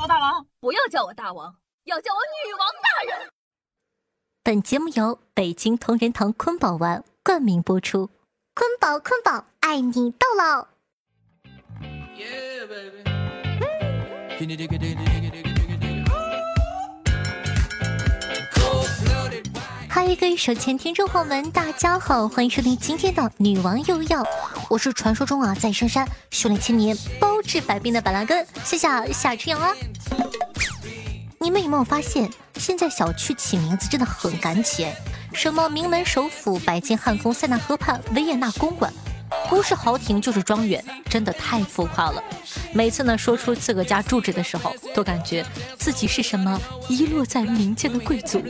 我大王，不要叫我大王，要叫我女王大人。本节目由北京同仁堂坤宝丸冠名播出，坤宝坤宝，爱你到老。嗨，各位手前听众朋友们，大家好，欢迎收听今天的女王又要，我是传说中啊在深山修炼千年、包治百病的板蓝根，谢谢夏春阳啊。你们有没有发现，现在小区起名字真的很敢起？什么名门首府、白金汉宫、塞纳河畔、维也纳公馆。不是豪庭就是庄园，真的太浮夸了。每次呢说出自个家住址的时候，都感觉自己是什么遗落在民间的贵族。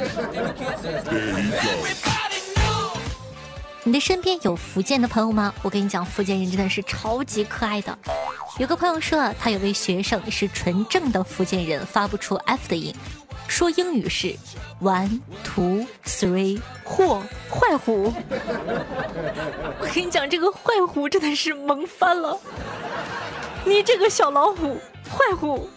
你的身边有福建的朋友吗？我跟你讲，福建人真的是超级可爱的。有个朋友说，他有位学生是纯正的福建人，发不出 F 的音。说英语是 one two three 嚯坏虎，我跟你讲，这个坏虎真的是萌翻了。你这个小老虎，坏虎。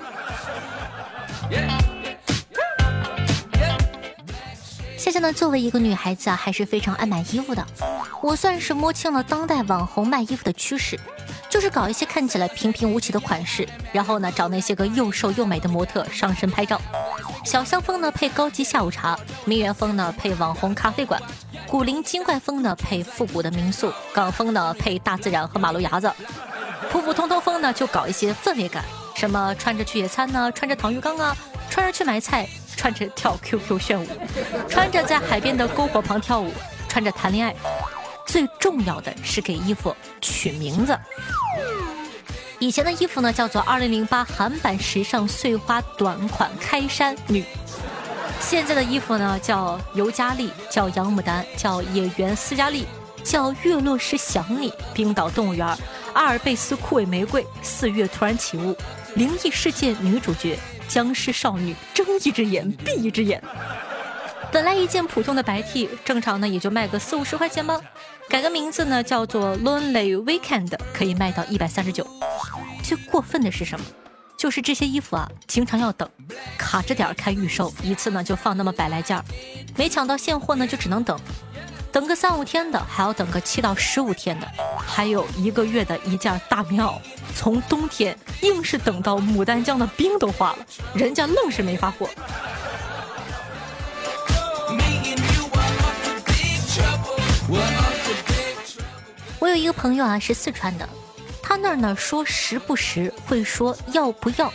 夏夏呢，作为一个女孩子啊，还是非常爱买衣服的。我算是摸清了当代网红卖衣服的趋势。就是搞一些看起来平平无奇的款式，然后呢找那些个又瘦又美的模特上身拍照。小香风呢配高级下午茶，名媛风呢配网红咖啡馆，古灵精怪风呢配复古的民宿，港风呢配大自然和马路牙子，普普通通风呢就搞一些氛围感，什么穿着去野餐呢，穿着躺浴缸啊，穿着去买菜，穿着跳 QQ 炫舞，穿着在海边的篝火旁跳舞，穿着谈恋爱。最重要的是给衣服取名字。以前的衣服呢，叫做二零零八韩版时尚碎花短款开衫女；现在的衣服呢，叫尤加利，叫杨牡丹，叫野原斯嘉丽，叫月落时想你，冰岛动物园，阿尔卑斯枯萎玫瑰，四月突然起雾，灵异事件女主角，僵尸少女，睁一只眼闭一只眼。本来一件普通的白 T，正常呢也就卖个四五十块钱吧，改个名字呢叫做 Lonely Weekend，可以卖到一百三十九。最过分的是什么？就是这些衣服啊，经常要等，卡着点开预售，一次呢就放那么百来件，没抢到现货呢就只能等，等个三五天的，还要等个七到十五天的，还有一个月的一件大棉袄，从冬天硬是等到牡丹江的冰都化了，人家愣是没发货。一个朋友啊，是四川的。他那儿呢说时不时会说要不要。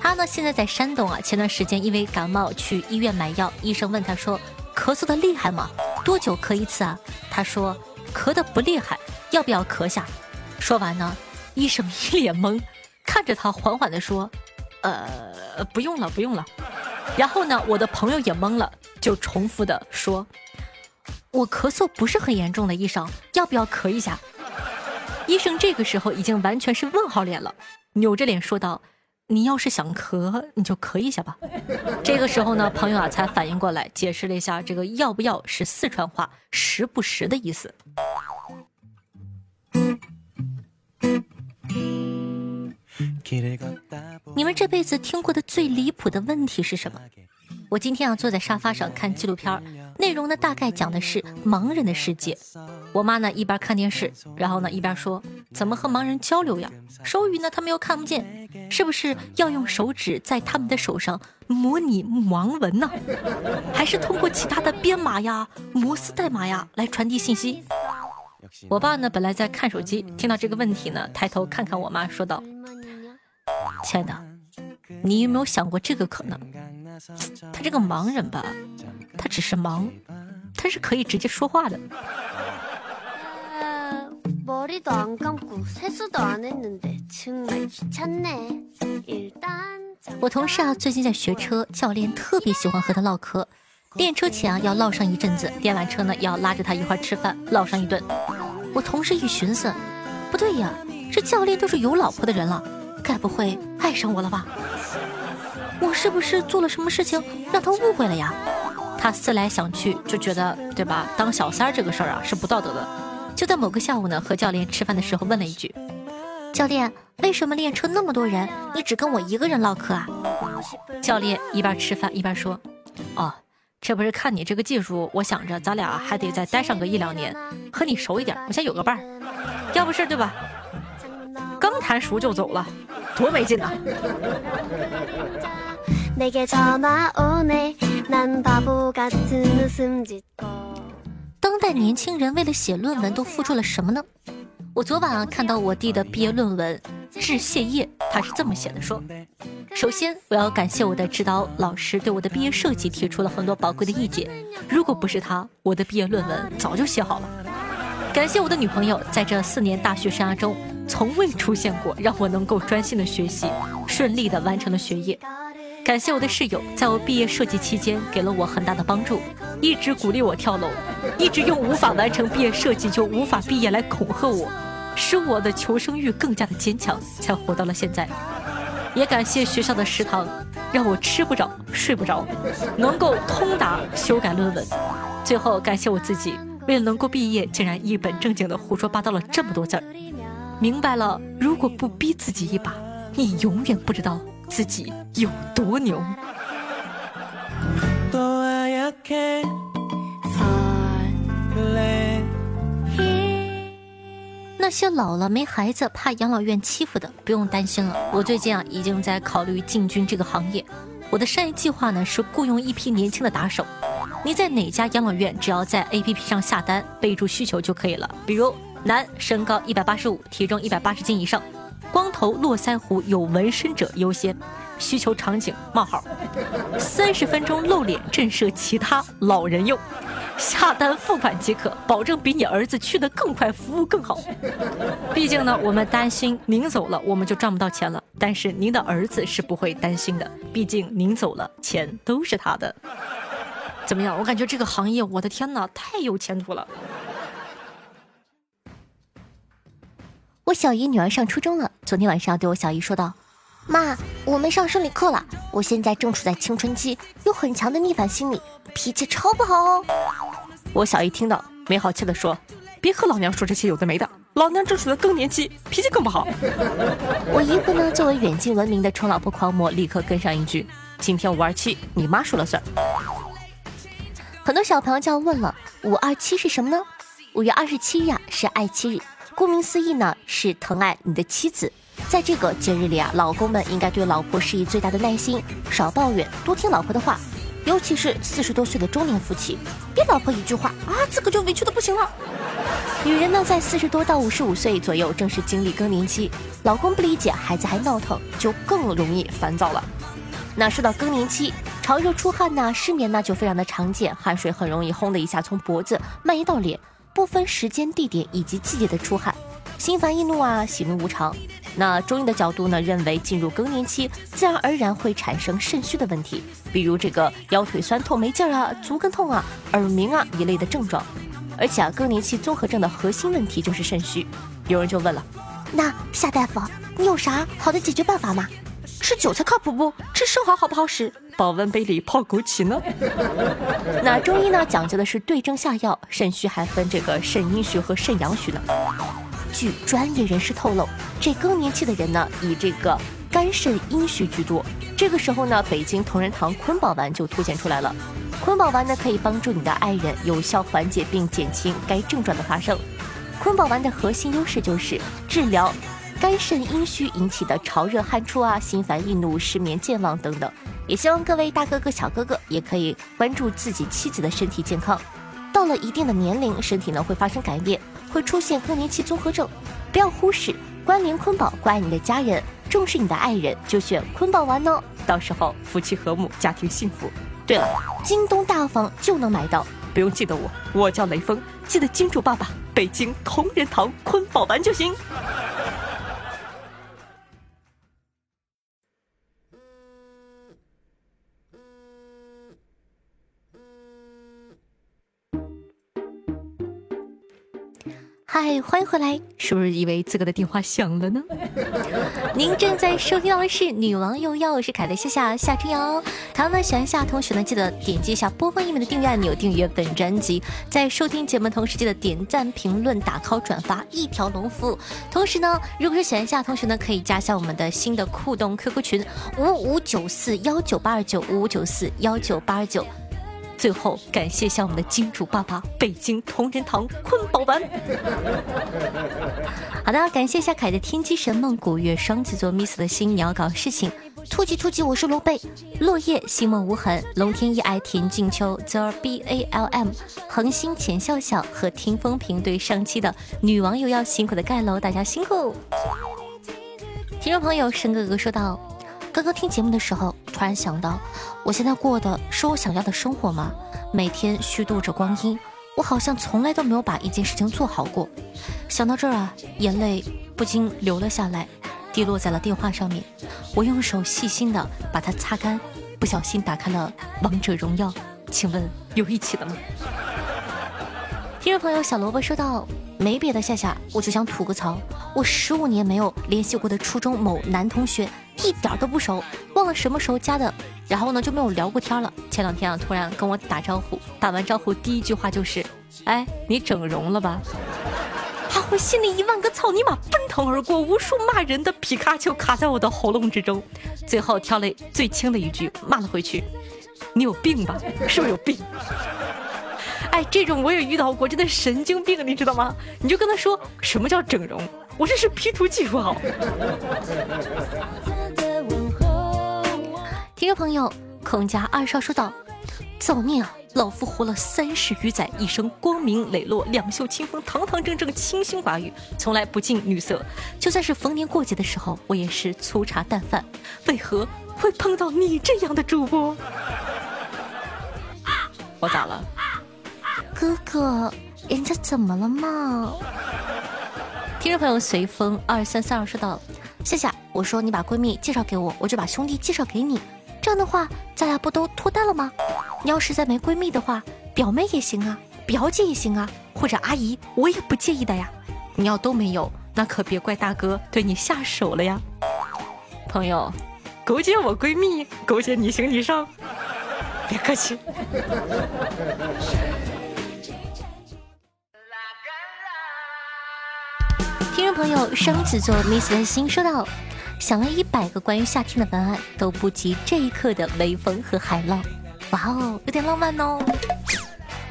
他呢现在在山东啊。前段时间因为感冒去医院买药，医生问他说：“咳嗽的厉害吗？多久咳一次啊？”他说：“咳的不厉害，要不要咳下？”说完呢，医生一脸懵，看着他缓缓地说：“呃，不用了，不用了。”然后呢，我的朋友也懵了，就重复的说。我咳嗽不是很严重的，医生要不要咳一下？医生这个时候已经完全是问号脸了，扭着脸说道：“你要是想咳，你就咳一下吧。”这个时候呢，朋友啊才反应过来，解释了一下，这个“要不要”是四川话“时不时”的意思。你们这辈子听过的最离谱的问题是什么？我今天啊坐在沙发上看纪录片，内容呢大概讲的是盲人的世界。我妈呢一边看电视，然后呢一边说：“怎么和盲人交流呀？手语呢他们又看不见，是不是要用手指在他们的手上模拟盲文呢？还是通过其他的编码呀、摩斯代码呀来传递信息？”我爸呢本来在看手机，听到这个问题呢，抬头看看我妈，说道：“亲爱的，你有没有想过这个可能？”他这个盲人吧，他只是盲，他是可以直接说话的。我同事啊，最近在学车，教练特别喜欢和他唠嗑。练车前啊，要唠上一阵子；练完车呢，要拉着他一块吃饭，唠上一顿。我同事一寻思，不对呀，这教练都是有老婆的人了，该不会爱上我了吧？我是不是做了什么事情让他误会了呀？他思来想去，就觉得对吧？当小三儿这个事儿啊是不道德的。就在某个下午呢，和教练吃饭的时候，问了一句：“教练，为什么练车那么多人，你只跟我一个人唠嗑啊？教练一边吃饭一边说：“哦，这不是看你这个技术，我想着咱俩还得再待上个一两年，和你熟一点，我先有个伴儿。要不是对吧？刚谈熟就走了，多没劲呐！”当代年轻人为了写论文都付出了什么呢？我昨晚看到我弟的毕业论文《致谢业》，他是这么写的：说，首先我要感谢我的指导老师对我的毕业设计提出了很多宝贵的意见，如果不是他，我的毕业论文早就写好了。感谢我的女朋友，在这四年大学生涯中，从未出现过让我能够专心的学习，顺利的完成了学业。感谢我的室友，在我毕业设计期间给了我很大的帮助，一直鼓励我跳楼，一直用无法完成毕业设计就无法毕业来恐吓我。使我的求生欲更加的坚强，才活到了现在。也感谢学校的食堂，让我吃不着睡不着，能够通达修改论文。最后感谢我自己，为了能够毕业，竟然一本正经的胡说八道了这么多字儿。明白了，如果不逼自己一把，你永远不知道自己有多牛。那些老了没孩子怕养老院欺负的，不用担心了。我最近啊已经在考虑进军这个行业。我的商业计划呢是雇佣一批年轻的打手。你在哪家养老院，只要在 APP 上下单，备注需求就可以了。比如男，身高一百八十五，体重一百八十斤以上，光头络腮胡，有纹身者优先。需求场景：冒号，三十分钟露脸震慑其他老人用。下单付款即可，保证比你儿子去的更快，服务更好。毕竟呢，我们担心您走了，我们就赚不到钱了。但是您的儿子是不会担心的，毕竟您走了，钱都是他的。怎么样？我感觉这个行业，我的天哪，太有前途了。我小姨女儿上初中了，昨天晚上对我小姨说道：“妈，我们上生理课了，我现在正处在青春期，有很强的逆反心理。”脾气超不好哦！我小姨听到，没好气的说：“别和老娘说这些有的没的，老娘正处在更年期，脾气更不好。”我姨夫呢，作为远近闻名的宠老婆狂魔，立刻跟上一句：“今天五二七，你妈说了算。”很多小朋友就要问了：五二七是什么呢？五月二十七日啊，是爱妻日，顾名思义呢，是疼爱你的妻子。在这个节日里啊，老公们应该对老婆施以最大的耐心，少抱怨，多听老婆的话。尤其是四十多岁的中年夫妻，别老婆一句话啊，自个就委屈的不行了。女人呢，在四十多到五十五岁左右，正是经历更年期，老公不理解，孩子还闹腾，就更容易烦躁了。那说到更年期，潮热出汗呐，失眠呢，就非常的常见，汗水很容易轰的一下从脖子蔓延到脸，不分时间、地点以及季节的出汗。心烦易怒啊，喜怒无常。那中医的角度呢，认为进入更年期，自然而然会产生肾虚的问题，比如这个腰腿酸痛没劲儿啊，足跟痛啊，耳鸣啊一类的症状。而且啊，更年期综合症的核心问题就是肾虚。有人就问了，那夏大夫，你有啥好的解决办法吗？吃韭菜靠谱不？吃生蚝好不好使？保温杯里泡枸杞呢？那中医呢，讲究的是对症下药，肾虚还分这个肾阴虚和肾阳虚呢。据专业人士透露，这更年期的人呢，以这个肝肾阴虚居多。这个时候呢，北京同仁堂坤宝丸就凸显出来了。坤宝丸呢，可以帮助你的爱人有效缓解并减轻该症状的发生。坤宝丸的核心优势就是治疗肝肾阴虚引起的潮热汗出啊、心烦易怒、失眠健忘等等。也希望各位大哥哥、小哥哥也可以关注自己妻子的身体健康。到了一定的年龄，身体呢会发生改变。会出现更年期综合症，不要忽视关联坤宝，关爱你的家人，重视你的爱人，就选坤宝丸哦。到时候夫妻和睦，家庭幸福。对了，京东大房就能买到，不用记得我，我叫雷锋，记得金主爸爸，北京同仁堂坤宝丸就行。嗨，欢迎回来！是不是以为自个的电话响了呢？您正在收听到的是《女王又要》，我是凯的夏夏夏春瑶。同样呢，喜欢夏同学呢，记得点击一下播放页面的订阅按钮，订阅本专辑。在收听节目同时，记得点赞、评论、打 call、转发，一条龙服务。同时呢，如果是喜欢夏同学呢，可以加一下我们的新的互动 QQ 群五五九四幺九八二九五五九四幺九八二九。最后，感谢一下我们的金主爸爸，北京同仁堂坤宝丸。好的，感谢一下凯的天机神梦，古月双子座 miss 的心，你要搞事情。突击突击，我是罗贝，落叶星梦无痕，龙天一爱田静秋，Z B A L M，恒星浅笑笑和听风评对上期的女网友要辛苦的盖楼，大家辛苦。听众朋友，申哥哥说道。刚刚听节目的时候，突然想到，我现在过的是我想要的生活吗？每天虚度着光阴，我好像从来都没有把一件事情做好过。想到这儿啊，眼泪不禁流了下来，滴落在了电话上面。我用手细心的把它擦干，不小心打开了王者荣耀。请问有一起的吗？听众朋友小萝卜说道：“没别的，夏夏，我就想吐个槽，我十五年没有联系过的初中某男同学。一点都不熟，忘了什么时候加的，然后呢就没有聊过天了。前两天啊，突然跟我打招呼，打完招呼第一句话就是：“哎，你整容了吧？”啊，我心里一万个草泥马奔腾而过，无数骂人的皮卡丘卡在我的喉咙之中，最后挑了最轻的一句骂了回去：“你有病吧？是不是有病？”哎，这种我也遇到过，真的神经病，你知道吗？你就跟他说什么叫整容，我这是 P 图技术好。听众朋友，孔家二少说道：“造孽啊！老夫活了三十余载，一生光明磊落，两袖清风，堂堂正正，清心寡欲，从来不近女色。就算是逢年过节的时候，我也是粗茶淡饭。为何会碰到你这样的主播？我咋了？哥哥，人家怎么了嘛？”听众朋友，随风二三三二说道：“夏夏，我说你把闺蜜介绍给我，我就把兄弟介绍给你。”这样的话，咱俩不都脱单了吗？你要实在没闺蜜的话，表妹也行啊，表姐也行啊，或者阿姨，我也不介意的呀。你要都没有，那可别怪大哥对你下手了呀。朋友，勾结我闺蜜，勾结你行你上，别客气。听众朋友，双子座 Miss 的心说道。想了一百个关于夏天的文案，都不及这一刻的微风和海浪。哇哦，有点浪漫哦！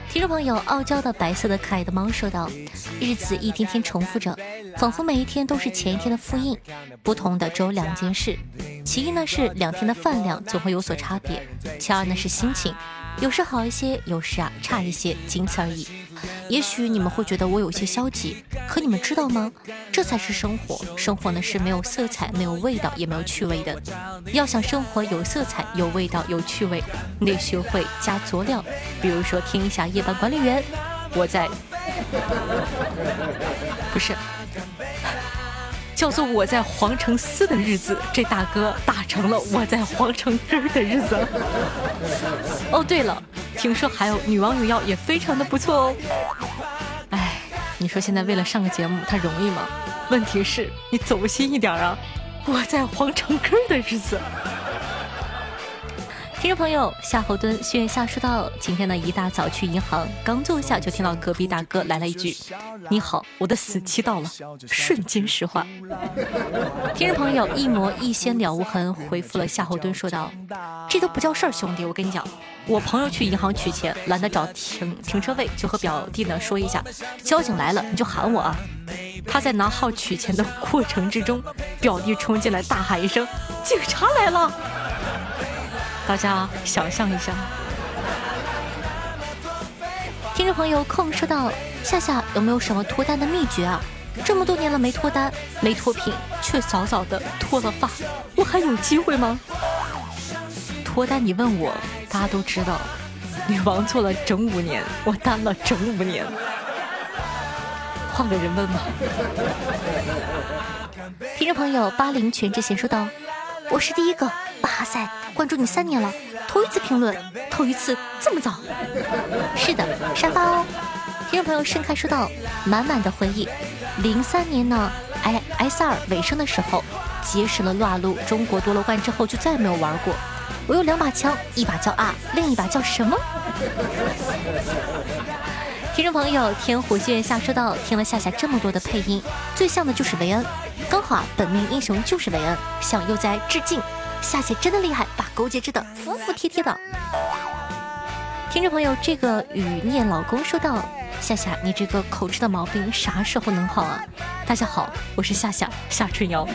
听众朋友，傲娇的白色的可爱的猫说道：“日子一天天重复着，仿佛每一天都是前一天的复印。不同的只有两件事，其一呢是两天的饭量总会有所差别，其二呢是心情，有时好一些，有时啊差一些，仅此而已。”也许你们会觉得我有些消极，可你们知道吗？这才是生活。生活呢是没有色彩、没有味道、也没有趣味的。要想生活有色彩、有味道、有趣味，你得学会加佐料。比如说，听一下夜班管理员，我在，不是，叫做我在皇城司的日子，这大哥打成了我在皇城根儿的日子。哦，对了。听说还有女王有药也非常的不错哦。哎，你说现在为了上个节目，他容易吗？问题是你走心一点啊！我在皇城根儿的日子。听众朋友，夏侯惇轩辕夏说道：“今天呢，一大早去银行，刚坐下就听到隔壁大哥来了一句：‘你好，我的死期到了。’瞬间石化。听众朋友，一魔一仙了无痕回复了夏侯惇说道：‘这都不叫事儿，兄弟，我跟你讲，我朋友去银行取钱，懒得找停停车位，就和表弟呢说一下，交警来了你就喊我啊。他在拿号取钱的过程之中，表弟冲进来大喊一声：‘警察来了！’”大家想象一下，听众朋友空说道：“夏夏有没有什么脱单的秘诀啊？这么多年了没脱单，没脱贫，却早早的脱了发，我还有机会吗？”脱单你问我，大家都知道，女王做了整五年，我单了整五年，换个人问吧。听众朋友八零全智贤说道：“我是第一个。”哇塞，关注你三年了，头一次评论，头一次这么早。是的，沙发哦。听众朋友盛开说道：“满满的回忆。零三年呢，i S 二尾声的时候，结识了撸啊撸中国夺了冠之后，就再也没有玩过。我有两把枪，一把叫啊，另一把叫什么？” 听众朋友天虎月下说道：“听了夏夏这么多的配音，最像的就是维恩。刚好啊，本命英雄就是维恩，向悠哉致敬。夏夏真的厉害，把勾结织的服服帖帖的。”听众朋友，这个雨念老公说道。夏夏，你这个口吃的毛病啥时候能好啊？大家好，我是夏夏夏春瑶。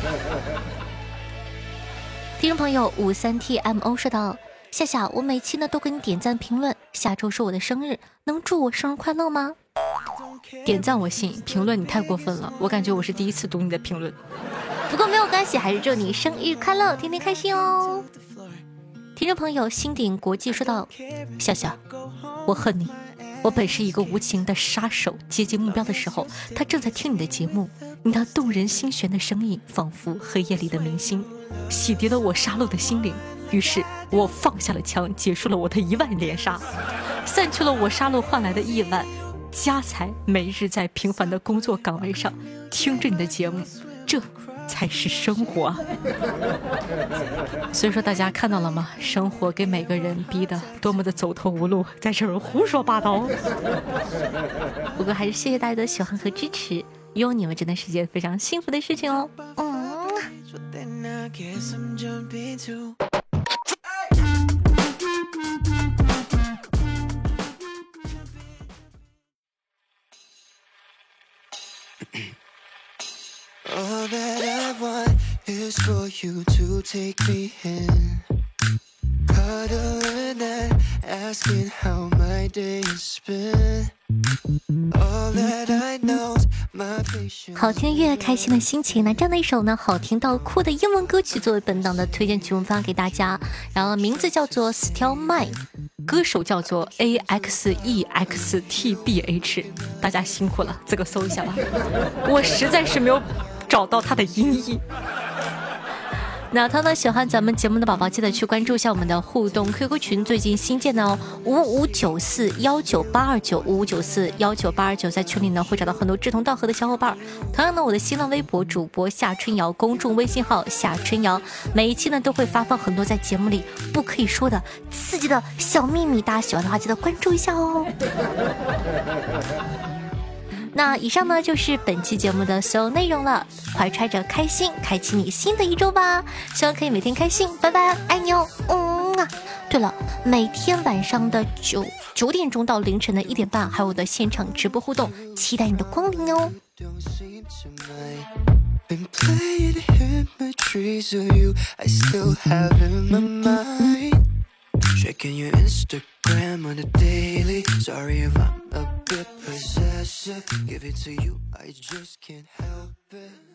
听众朋友五三 tmo 说道：夏夏，我每期呢都给你点赞评论，下周是我的生日，能祝我生日快乐吗？点赞我信，评论你太过分了，我感觉我是第一次读你的评论。不过没有关系，还是祝你生日快乐，天天开心哦。听众朋友星鼎国际说道：笑笑，我恨你。我本是一个无情的杀手，接近目标的时候，他正在听你的节目。你那动人心弦的声音，仿佛黑夜里的明星，洗涤了我杀戮的心灵。于是我放下了枪，结束了我的一万连杀，散去了我杀戮换来的亿万家财。每日在平凡的工作岗位上，听着你的节目，这。才是生活，所以说大家看到了吗？生活给每个人逼得多么的走投无路，在这儿胡说八道。不过还是谢谢大家的喜欢和支持，有你们真的是件非常幸福的事情哦。嗯。好听越，开心的心情。那这样的一首呢，好听到哭的英文歌曲，作为本档的推荐曲目发给大家。然后名字叫做 Still Mine，歌手叫做 A X E X T B H。大家辛苦了，自个搜一下吧。我实在是没有。找到它的音译。那他呢？喜欢咱们节目的宝宝，记得去关注一下我们的互动 QQ 群，最近新建的哦，五五九四幺九八二九五五九四幺九八二九，在群里呢会找到很多志同道合的小伙伴。同样呢，我的新浪微博主播夏春瑶，公众微信号夏春瑶，每一期呢都会发放很多在节目里不可以说的刺激的小秘密，大家喜欢的话记得关注一下哦。那以上呢就是本期节目的所有内容了，怀揣着开心，开启你新的一周吧！希望可以每天开心，拜拜，爱你哦，嗯啊！对了，每天晚上的九九点钟到凌晨的一点半，还有我的现场直播互动，期待你的光临哦。Checking your Instagram on a daily. Sorry if I'm a bit possessive. Give it to you, I just can't help it.